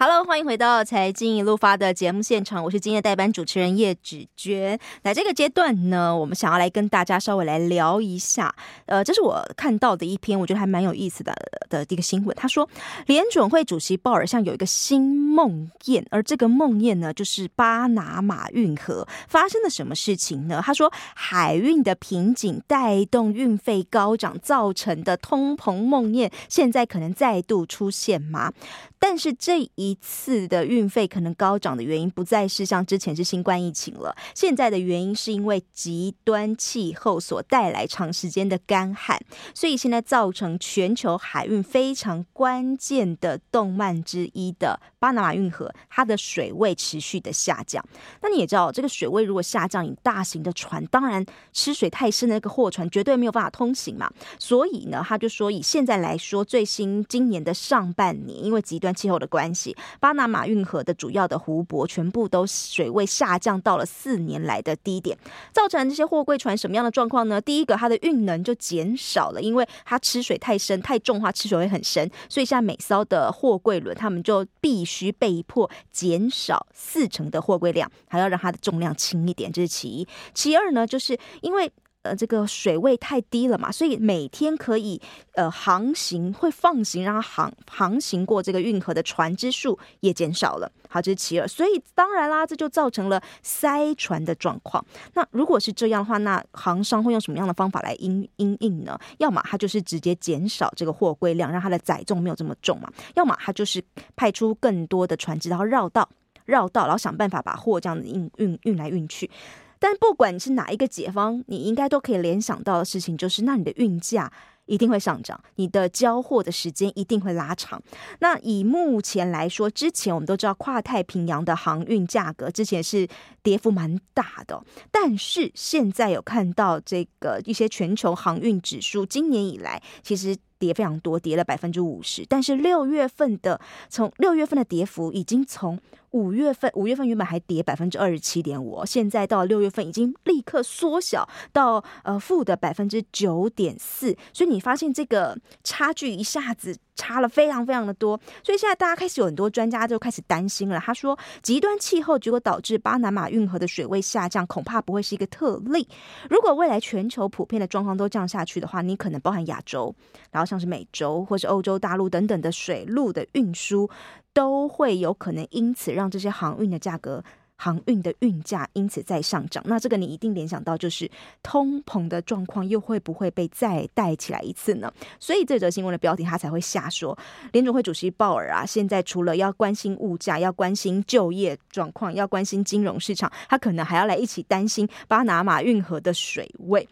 Hello，欢迎回到财经一路发的节目现场，我是今天的代班主持人叶芷娟。在这个阶段呢，我们想要来跟大家稍微来聊一下，呃，这是我看到的一篇，我觉得还蛮有意思的的一个新闻。他说，联准会主席鲍尔像有一个新梦魇，而这个梦魇呢，就是巴拿马运河发生了什么事情呢？他说，海运的瓶颈带动运费高涨造成的通膨梦魇，现在可能再度出现吗？但是这一一次的运费可能高涨的原因，不再是像之前是新冠疫情了，现在的原因是因为极端气候所带来长时间的干旱，所以现在造成全球海运非常关键的动脉之一的巴拿马运河，它的水位持续的下降。那你也知道，这个水位如果下降，以大型的船，当然吃水太深的那个货船绝对没有办法通行嘛。所以呢，他就说以现在来说，最新今年的上半年，因为极端气候的关系，巴拿马运河的主要的湖泊全部都水位下降到了四年来的低点，造成这些货柜船什么样的状况呢？第一个，它的运能就减少了，因为它吃水太深太重的话，吃水会很深，所以现在每艘的货柜轮他们就必须被迫减少四成的货柜量，还要让它的重量轻一点，这是其一。其二呢，就是因为。呃，这个水位太低了嘛，所以每天可以呃航行会放行，让它航航行过这个运河的船只数也减少了。好，这是其二。所以当然啦，这就造成了塞船的状况。那如果是这样的话，那航商会用什么样的方法来应应应呢？要么它就是直接减少这个货柜量，让它的载重没有这么重嘛；要么它就是派出更多的船只，然后绕道绕道，然后想办法把货这样子运运运来运去。但不管你是哪一个解方，你应该都可以联想到的事情就是，那你的运价一定会上涨，你的交货的时间一定会拉长。那以目前来说，之前我们都知道跨太平洋的航运价格之前是跌幅蛮大的，但是现在有看到这个一些全球航运指数，今年以来其实跌非常多，跌了百分之五十。但是六月份的从六月份的跌幅已经从五月份，五月份原本还跌百分之二十七点五，现在到六月份已经立刻缩小到呃负的百分之九点四，所以你发现这个差距一下子差了非常非常的多，所以现在大家开始有很多专家就开始担心了。他说，极端气候结果导致巴拿马运河的水位下降，恐怕不会是一个特例。如果未来全球普遍的状况都降下去的话，你可能包含亚洲，然后像是美洲或是欧洲大陆等等的水路的运输。都会有可能因此让这些航运的价格、航运的运价因此再上涨。那这个你一定联想到，就是通膨的状况又会不会被再带起来一次呢？所以这则新闻的标题他才会下说，联准会主席鲍尔啊，现在除了要关心物价、要关心就业状况、要关心金融市场，他可能还要来一起担心巴拿马运河的水位。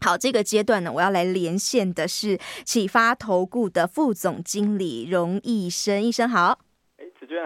好，这个阶段呢，我要来连线的是启发投顾的副总经理荣义生，医生好。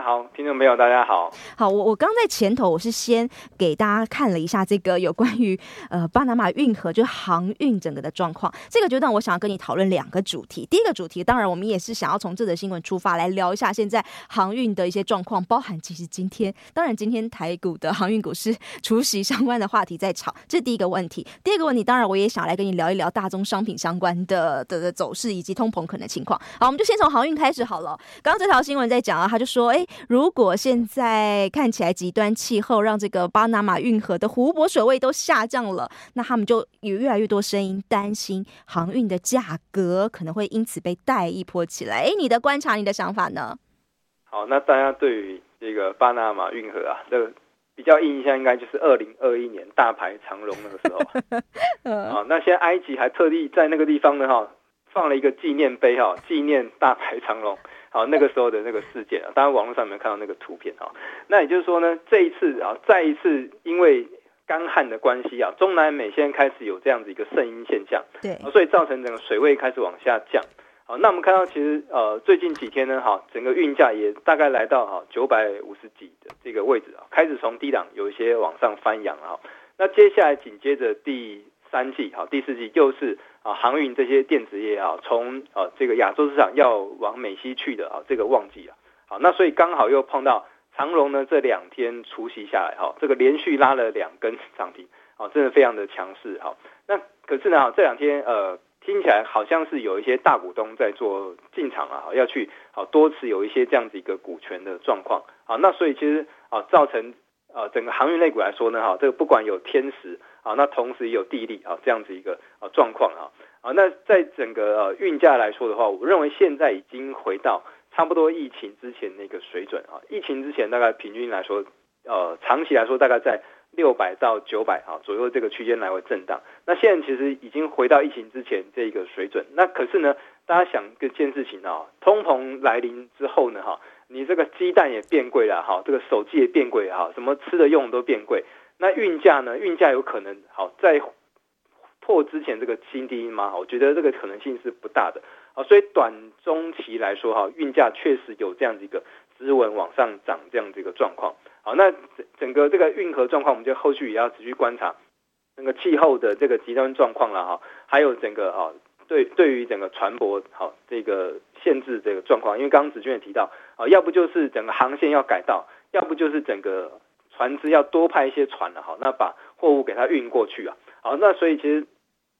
好，听众朋友大家好。好，我我刚在前头，我是先给大家看了一下这个有关于呃巴拿马运河就是航运整个的状况。这个阶段我想要跟你讨论两个主题。第一个主题，当然我们也是想要从这则新闻出发来聊一下现在航运的一些状况，包含其实今天，当然今天台股的航运股是除息相关的话题在炒，这是第一个问题。第二个问题，当然我也想来跟你聊一聊大宗商品相关的的的走势以及通膨可能情况。好，我们就先从航运开始好了。刚刚这条新闻在讲啊，他就说。哎，如果现在看起来极端气候让这个巴拿马运河的湖泊水位都下降了，那他们就有越来越多声音担心航运的价格可能会因此被带一波起来。哎，你的观察，你的想法呢？好，那大家对于这个巴拿马运河啊，这个比较印象应该就是二零二一年大排长龙那个时候 啊。那现在埃及还特地在那个地方呢，哈，放了一个纪念碑，哈，纪念大排长龙。好，那个时候的那个事件啊，当然网络上面看到那个图片啊，那也就是说呢，这一次啊，再一次因为干旱的关系啊，中南美现在开始有这样子一个圣阴现象，对，所以造成整个水位开始往下降。好，那我们看到其实呃最近几天呢，哈，整个运价也大概来到哈九百五十几的这个位置啊，开始从低档有一些往上翻扬啊。那接下来紧接着第三季好，第四季又是。啊，航运这些电子业啊，从啊这个亚洲市场要往美西去的啊，这个旺季啊，好，那所以刚好又碰到长荣呢这两天除夕下来，哈，这个连续拉了两根涨停，啊，真的非常的强势，好，那可是呢，这两天呃听起来好像是有一些大股东在做进场啊，要去好多持有一些这样子一个股权的状况，好，那所以其实啊造成呃整个航运类股来说呢，哈，这个不管有天时啊，那同时也有地利啊，这样子一个啊状况啊。啊，那在整个呃运价来说的话，我认为现在已经回到差不多疫情之前那个水准啊。疫情之前大概平均来说，呃，长期来说大概在六百到九百啊左右这个区间来回震荡。那现在其实已经回到疫情之前这个水准。那可是呢，大家想一件事情啊，通膨来临之后呢，哈，你这个鸡蛋也变贵了哈，这个手机也变贵哈，什么吃的用的都变贵。那运价呢？运价有可能好在。破之前这个新低吗？我觉得这个可能性是不大的啊，所以短中期来说哈，运价确实有这样子一个支稳往上涨这样子一个状况。好，那整整个这个运河状况，我们就后续也要持续观察那个气候的这个极端状况了哈，还有整个啊对对于整个船舶好这个限制这个状况，因为刚刚子骏也提到啊，要不就是整个航线要改道，要不就是整个船只要多派一些船了哈，那把货物给它运过去啊。好，那所以其实。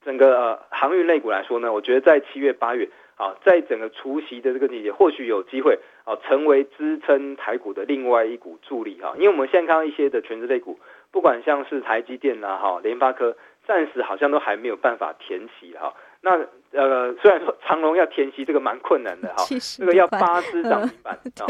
整个呃航运类股来说呢，我觉得在七月八月啊，在整个除夕的这个季节，或许有机会啊，成为支撑台股的另外一股助力哈。因为我们现在看到一些的全职类股，不管像是台积电呐哈、联发科，暂时好像都还没有办法填息哈。那呃，虽然说长隆要填息这个蛮困难的哈，这个要八支涨停板 啊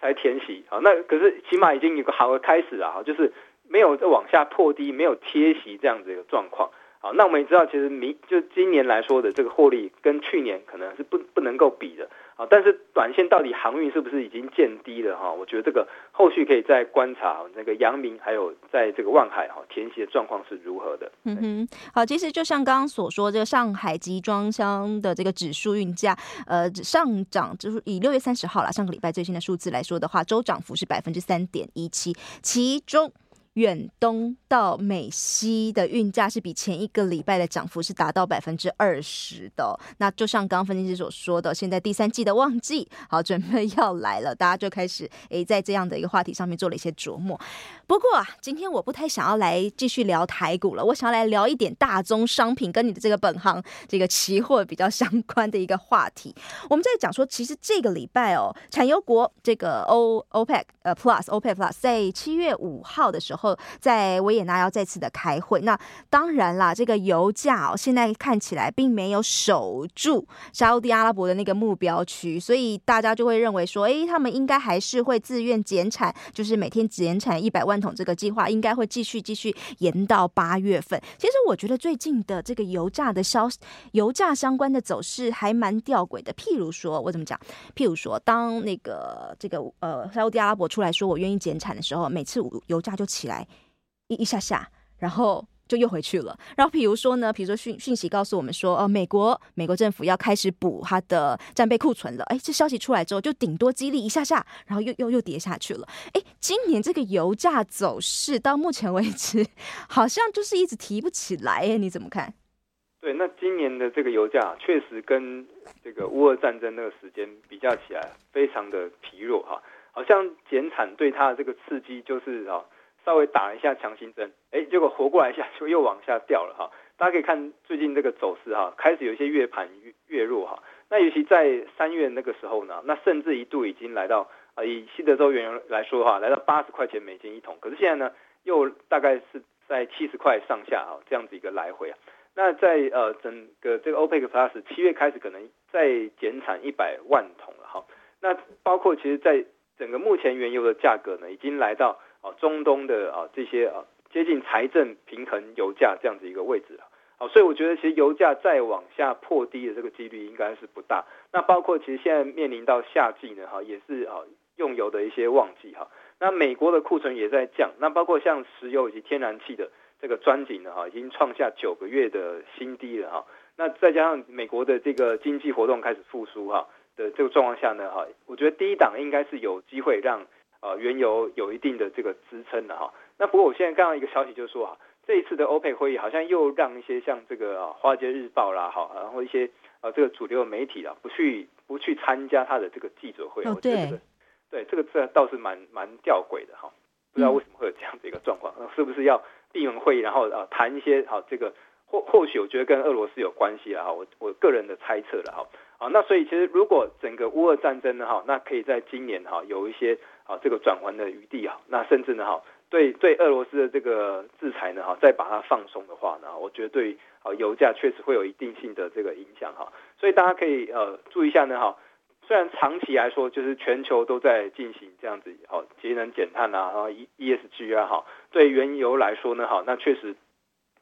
才填息啊，那可是起码已经有个好的开始了哈，就是没有再往下破低，没有贴息这样子一个状况。好，那我们也知道，其实明就今年来说的这个获利跟去年可能是不不能够比的啊。但是短线到底航运是不是已经见低了哈？我觉得这个后续可以再观察那个阳明还有在这个望海哈填息的状况是如何的。嗯哼，好，其实就像刚刚所说，这个上海集装箱的这个指数运价呃上涨，就是以六月三十号啦，上个礼拜最新的数字来说的话，周涨幅是百分之三点一七，其中。远东到美西的运价是比前一个礼拜的涨幅是达到百分之二十的。那就像刚刚分析师所说的，现在第三季的旺季好准备要来了，大家就开始诶在这样的一个话题上面做了一些琢磨。不过啊，今天我不太想要来继续聊台股了，我想要来聊一点大宗商品跟你的这个本行这个期货比较相关的一个话题。我们在讲说，其实这个礼拜哦，产油国这个 O OPEC 呃 Plus OPEC Plus 在七月五号的时候。在维也纳要再次的开会，那当然啦，这个油价哦，现在看起来并没有守住沙乌地阿拉伯的那个目标区，所以大家就会认为说，诶，他们应该还是会自愿减产，就是每天减产一百万桶这个计划，应该会继续继续延到八月份。其实我觉得最近的这个油价的消油价相关的走势还蛮吊诡的。譬如说，我怎么讲？譬如说，当那个这个呃沙乌地阿拉伯出来说我愿意减产的时候，每次油价就起来。一一下下，然后就又回去了。然后比如说呢，比如说讯讯息告诉我们说，哦，美国美国政府要开始补它的战备库存了。哎，这消息出来之后，就顶多激励一下下，然后又又又跌下去了。哎，今年这个油价走势到目前为止，好像就是一直提不起来。哎，你怎么看？对，那今年的这个油价确实跟这个乌俄战争那个时间比较起来，非常的疲弱哈。好像减产对它的这个刺激就是啊。稍微打一下强心针，哎，结果活过来一下 就又往下掉了哈。大家可以看最近这个走势哈，开始有一些月盘越越弱哈。那尤其在三月那个时候呢，那甚至一度已经来到啊，以西德州原油来说的话，来到八十块钱美金一桶。可是现在呢，又大概是在七十块上下啊，这样子一个来回啊。那在呃整个这个 OPEC Plus 七月开始可能再减产一百万桶了哈。那包括其实在整个目前原油的价格呢，已经来到。中东的啊这些啊接近财政平衡油价这样子一个位置啊，好，所以我觉得其实油价再往下破低的这个几率应该是不大。那包括其实现在面临到夏季呢，哈，也是啊用油的一些旺季哈。那美国的库存也在降，那包括像石油以及天然气的这个钻井呢，哈，已经创下九个月的新低了哈。那再加上美国的这个经济活动开始复苏哈的这个状况下呢，哈，我觉得第一档应该是有机会让。呃，原油有一定的这个支撑的哈。那不过我现在看到一个消息，就是说啊，这一次的欧佩会议好像又让一些像这个啊《华尔街日报》啦，哈，然后一些呃这个主流媒体啦，不去不去参加他的这个记者会。哦，对，对，这个这倒是蛮蛮吊诡的哈，不知道为什么会有这样的一个状况，是不是要闭门会议，然后啊谈一些好这个或或许我觉得跟俄罗斯有关系了哈，我我个人的猜测了哈，啊那所以其实如果整个乌俄战争呢哈，那可以在今年哈有一些啊这个转圜的余地啊，那甚至呢哈对对俄罗斯的这个制裁呢哈再把它放松的话呢，我觉得对啊油价确实会有一定性的这个影响哈，所以大家可以呃注意一下呢哈。虽然长期来说，就是全球都在进行这样子好节能减碳啊，然后 E S G 啊，好，对原油来说呢，哈，那确实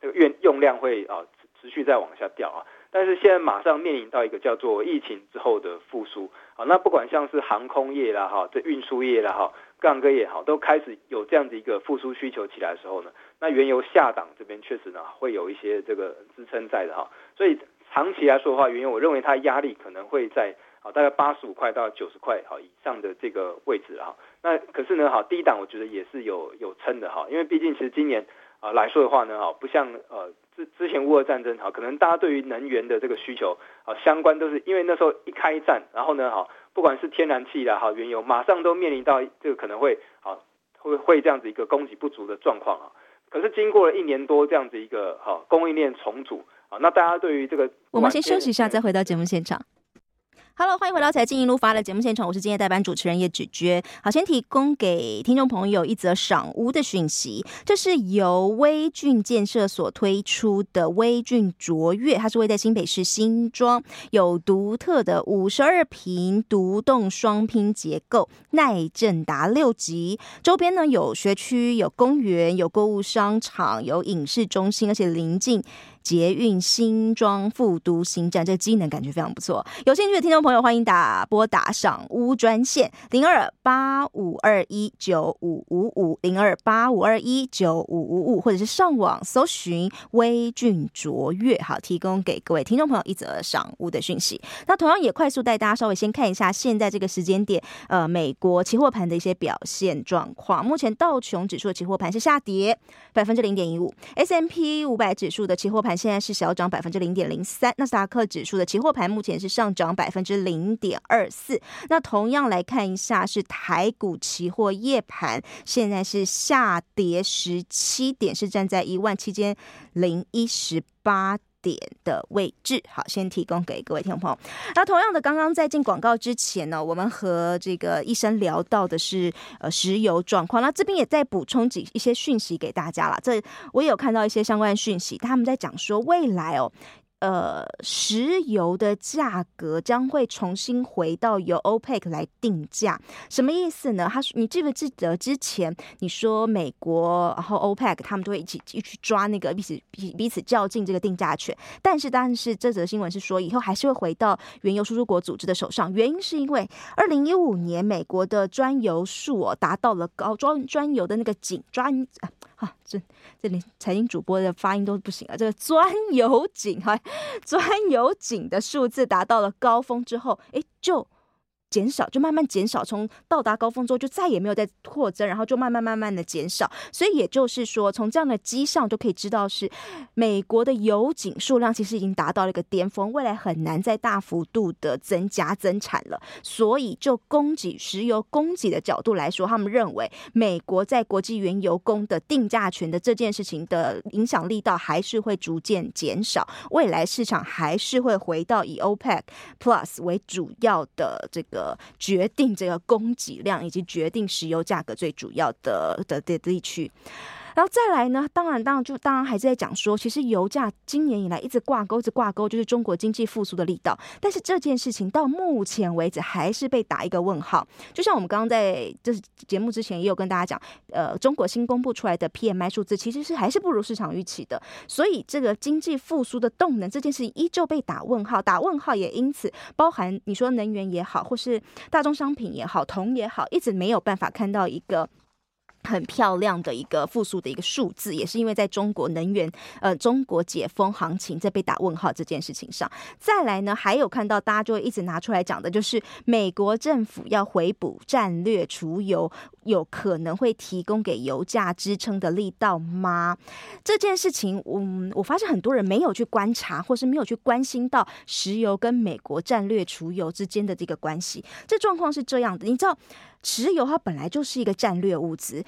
这个用用量会啊持续在往下掉啊。但是现在马上面临到一个叫做疫情之后的复苏啊，那不管像是航空业啦，哈，这运输业啦，哈，各行各业好，都开始有这样子一个复苏需求起来的时候呢，那原油下档这边确实呢会有一些这个支撑在的哈。所以长期来说的话，原油我认为它压力可能会在。好，大概八十五块到九十块好以上的这个位置哈，那可是呢，好低档我觉得也是有有撑的哈，因为毕竟其实今年啊来说的话呢，哈不像呃之之前乌俄战争哈，可能大家对于能源的这个需求啊相关都是因为那时候一开战，然后呢，哈不管是天然气啦哈原油，马上都面临到这个可能会啊会会这样子一个供给不足的状况啊。可是经过了一年多这样子一个哈供应链重组啊，那大家对于这个我们先休息一下，再回到节目现场。Hello，欢迎回到财经一路发的节目现场，我是今天代班主持人叶芷娟。好，先提供给听众朋友一则赏屋的讯息，这是由威俊建设所推出的威俊卓越，它是位在新北市新庄，有独特的五十二坪独栋双拼结构，耐震达六级，周边呢有学区、有公园、有购物商场、有影视中心，而且临近。捷运新庄复都新站，这个机能感觉非常不错。有兴趣的听众朋友，欢迎打拨打赏屋专线零二八五二一九五五五零二八五二一九五五五，或者是上网搜寻威俊卓越，好，提供给各位听众朋友一则赏屋的讯息。那同样也快速带大家稍微先看一下现在这个时间点，呃，美国期货盘的一些表现状况。目前道琼指数的期货盘是下跌百分之零点一五，S M P 五百指数的期货盘。现在是小涨百分之零点零三，纳斯达克指数的期货盘目前是上涨百分之零点二四。那同样来看一下，是台股期货夜盘，现在是下跌十七点，是站在一万七千零一十八点的位置，好，先提供给各位听众朋友。那同样的，刚刚在进广告之前呢，我们和这个医生聊到的是呃石油状况，那这边也在补充几一些讯息给大家了。这我也有看到一些相关讯息，他们在讲说未来哦。呃，石油的价格将会重新回到由 OPEC 来定价，什么意思呢？他说，你记不记得之前你说美国然后 OPEC 他们都会一起一起抓那个彼此彼彼此较劲这个定价权，但是但是这则新闻是说以后还是会回到原油输出国组织的手上，原因是因为二零一五年美国的专油数哦达到了高专专油的那个井专。啊这这里财经主播的发音都不行啊！这个钻油井哈，钻油井的数字达到了高峰之后，哎，就。减少就慢慢减少，从到达高峰之后就再也没有再扩增，然后就慢慢慢慢的减少。所以也就是说，从这样的迹象就可以知道，是美国的油井数量其实已经达到了一个巅峰，未来很难再大幅度的增加增产了。所以就供给石油供给的角度来说，他们认为美国在国际原油供的定价权的这件事情的影响力道还是会逐渐减少，未来市场还是会回到以 OPEC Plus 为主要的这个。决定这个供给量以及决定石油价格最主要的的的地区。然后再来呢，当然，当然就当然还是在讲说，其实油价今年以来一直挂钩，一直挂钩，就是中国经济复苏的力道。但是这件事情到目前为止还是被打一个问号。就像我们刚刚在这节目之前也有跟大家讲，呃，中国新公布出来的 PMI 数字其实是还是不如市场预期的。所以这个经济复苏的动能这件事情依旧被打问号，打问号也因此包含你说能源也好，或是大宗商品也好，铜也好，一直没有办法看到一个。很漂亮的一个复苏的一个数字，也是因为在中国能源呃中国解封行情在被打问号这件事情上，再来呢，还有看到大家就会一直拿出来讲的，就是美国政府要回补战略储油，有可能会提供给油价支撑的力道吗？这件事情，嗯，我发现很多人没有去观察，或是没有去关心到石油跟美国战略储油之间的这个关系。这状况是这样的，你知道。石油它本来就是一个战略物资，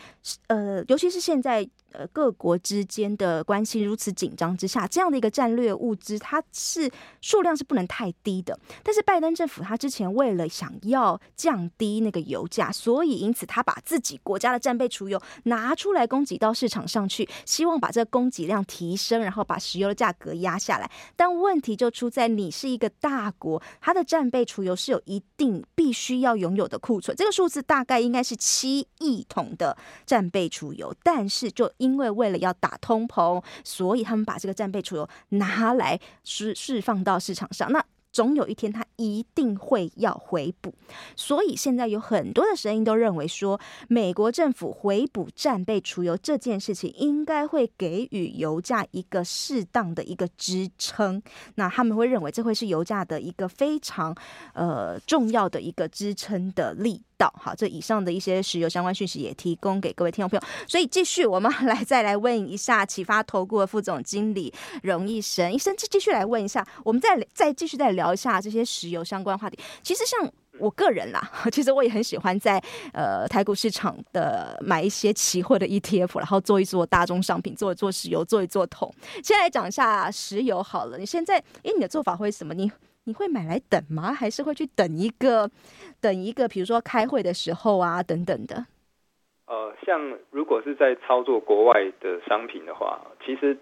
呃，尤其是现在。呃，各国之间的关系如此紧张之下，这样的一个战略物资，它是数量是不能太低的。但是拜登政府他之前为了想要降低那个油价，所以因此他把自己国家的战备储油拿出来供给到市场上去，希望把这个供给量提升，然后把石油的价格压下来。但问题就出在你是一个大国，它的战备储油是有一定必须要拥有的库存，这个数字大概应该是七亿桶的战备储油，但是就因为为了要打通膨，所以他们把这个战备储油拿来释释放到市场上。那总有一天，它一定会要回补。所以现在有很多的声音都认为说，美国政府回补战备储油这件事情，应该会给予油价一个适当的一个支撑。那他们会认为这会是油价的一个非常呃重要的一个支撑的力。到好，这以上的一些石油相关讯息也提供给各位听众朋友。所以继续，我们 来再来问一下启发投顾的副总经理荣义生医生，继继续来问一下，我们再再继续再聊一下这些石油相关话题。其实像我个人啦，其实我也很喜欢在呃台股市场的买一些期货的 ETF，然后做一做大宗商品，做一做石油，做一做铜。先来讲一下石油好了，你现在因为你的做法会什么？你你会买来等吗？还是会去等一个，等一个，比如说开会的时候啊，等等的。呃，像如果是在操作国外的商品的话，其实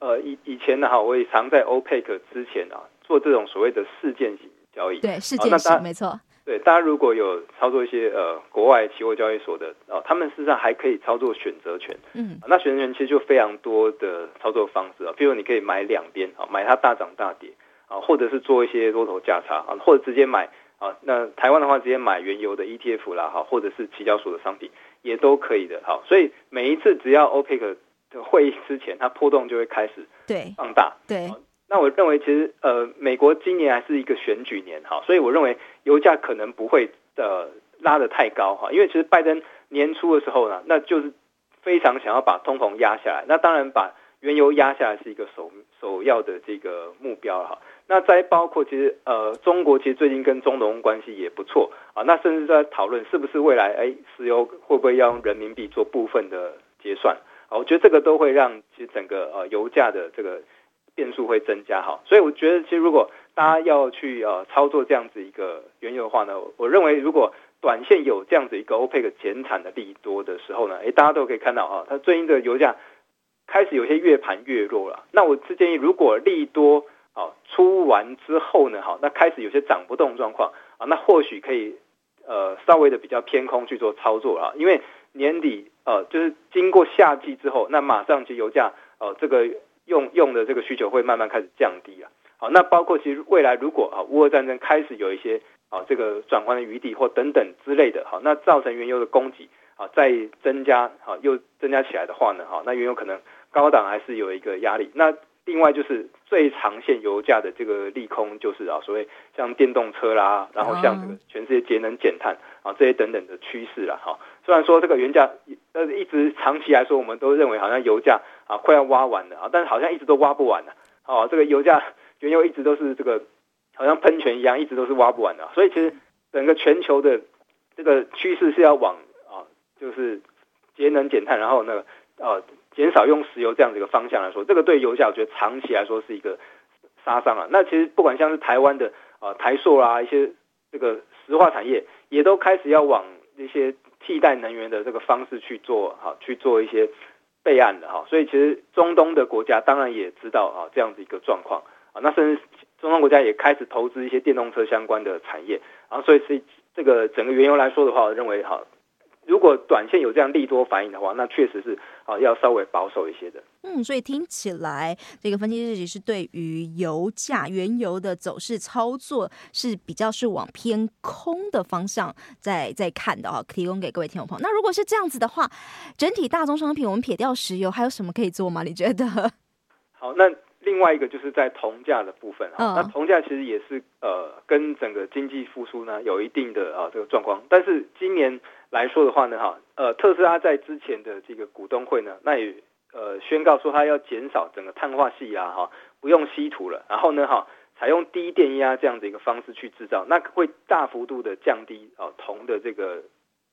呃以以前呢哈，我也常在 OPEC 之前啊做这种所谓的事件型交易。对，事件型、呃、没错。对，大家如果有操作一些呃国外期货交易所的哦、呃，他们事实上还可以操作选择权。嗯、呃，那选择权其实就非常多的操作方式啊，比如你可以买两边啊，买它大涨大跌。啊，或者是做一些多头价差啊，或者直接买啊，那台湾的话直接买原油的 ETF 啦，哈，或者是期交所的商品也都可以的，好，所以每一次只要 OPEC 的会议之前，它波动就会开始对。放大，对，对，那我认为其实呃，美国今年还是一个选举年哈，所以我认为油价可能不会呃拉得太高哈，因为其实拜登年初的时候呢，那就是非常想要把通膨压下来，那当然把原油压下来是一个首首要的这个目标哈。那再包括其实呃，中国其实最近跟中东关系也不错啊。那甚至在讨论是不是未来哎，石油会不会要用人民币做部分的结算啊？我觉得这个都会让其实整个呃油价的这个变数会增加哈。所以我觉得其实如果大家要去呃操作这样子一个原油的话呢，我认为如果短线有这样子一个 OPEC 减产的利多的时候呢，哎，大家都可以看到啊，它最近的油价开始有些越盘越弱了。那我是建议如果利多。好，出完之后呢，好，那开始有些涨不动状况啊，那或许可以呃稍微的比较偏空去做操作啊，因为年底呃就是经过夏季之后，那马上其实油价呃这个用用的这个需求会慢慢开始降低了，好，那包括其实未来如果啊乌俄战争开始有一些啊这个转换的余地或等等之类的，好，那造成原油的供给啊再增加好又增加起来的话呢，好，那原油可能高档还是有一个压力，那。另外就是最长线油价的这个利空，就是啊，所谓像电动车啦，然后像这个全世界节能减碳啊这些等等的趋势啦。哈。虽然说这个原价呃一直长期来说，我们都认为好像油价啊快要挖完了啊，但是好像一直都挖不完呢。哦，这个油价原油一直都是这个好像喷泉一样，一直都是挖不完的。所以其实整个全球的这个趋势是要往啊，就是节能减碳，然后那个啊。减少用石油这样的一个方向来说，这个对油价我觉得长期来说是一个杀伤啊。那其实不管像是台湾的啊台塑啊一些这个石化产业，也都开始要往一些替代能源的这个方式去做哈，去做一些备案的哈。所以其实中东的国家当然也知道啊这样子一个状况啊。那甚至中东国家也开始投资一些电动车相关的产业然啊。所以是这个整个原油来说的话，我认为哈。如果短线有这样利多反应的话，那确实是啊，要稍微保守一些的。嗯，所以听起来这个分析师是对于油价、原油的走势操作是比较是往偏空的方向在在看的啊，提供给各位听众朋友。那如果是这样子的话，整体大宗商品我们撇掉石油，还有什么可以做吗？你觉得？好，那。另外一个就是在铜价的部分啊，那铜价其实也是呃跟整个经济复苏呢有一定的啊这个状况，但是今年来说的话呢哈，呃特斯拉在之前的这个股东会呢，那也呃宣告说它要减少整个碳化系啊哈，不用稀土了，然后呢哈采用低电压这样的一个方式去制造，那会大幅度的降低啊铜的这个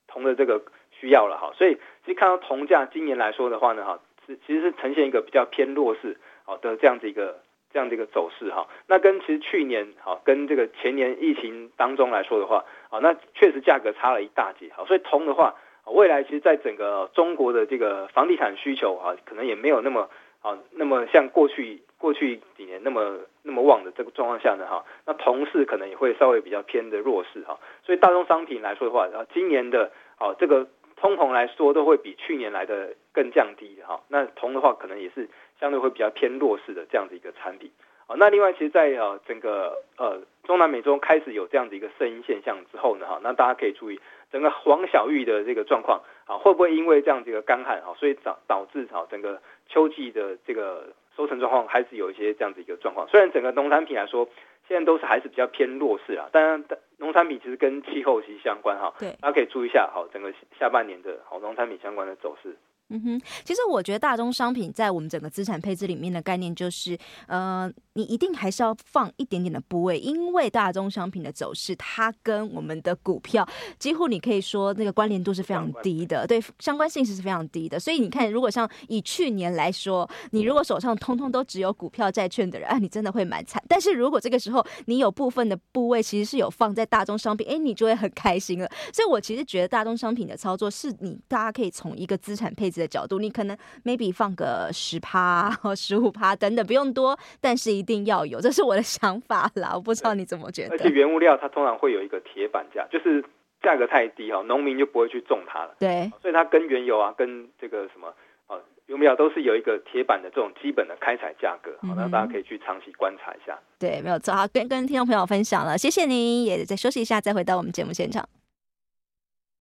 铜的这个需要了哈，所以其实看到铜价今年来说的话呢哈，是其实是呈现一个比较偏弱势好的这样子一个这样的一个走势哈。那跟其实去年好跟这个前年疫情当中来说的话，好那确实价格差了一大截好，所以铜的话，未来其实在整个中国的这个房地产需求哈，可能也没有那么好，那么像过去过去几年那么那么旺的这个状况下呢哈，那铜市可能也会稍微比较偏的弱势哈。所以大宗商品来说的话，然后今年的好这个。通膨来说都会比去年来的更降低哈，那铜的话可能也是相对会比较偏弱势的这样的一个产品。好，那另外其实，在呃整个呃中南美洲开始有这样的一个声音现象之后呢，哈，那大家可以注意整个黄小玉的这个状况啊，会不会因为这样的一个干旱啊，所以导导致哈整个秋季的这个收成状况还是有一些这样的一个状况。虽然整个农产品来说，现在都是还是比较偏弱势啊，当然农产品其实跟气候息息相关哈，对，大家可以注意一下好整个下半年的好农产品相关的走势。嗯哼，其实我觉得大宗商品在我们整个资产配置里面的概念就是，呃，你一定还是要放一点点的部位，因为大宗商品的走势，它跟我们的股票几乎你可以说那个关联度是非常低的，对，相关性是非常低的。所以你看，如果像以去年来说，你如果手上通通都只有股票、债券的人，啊，你真的会蛮惨。但是如果这个时候你有部分的部位其实是有放在大宗商品，哎，你就会很开心了。所以我其实觉得大宗商品的操作是你大家可以从一个资产配置的角度，你可能 maybe 放个十趴或十五趴等等，不用多，但是一定要有，这是我的想法啦。我不知道你怎么觉得。而且原物料它通常会有一个铁板价，就是价格太低哈，农民就不会去种它了。对，所以它跟原油啊，跟这个什么啊，原物料都是有一个铁板的这种基本的开采价格。好，那大家可以去长期观察一下。对，没有错。好，跟跟听众朋友分享了，谢谢您，也再休息一下，再回到我们节目现场。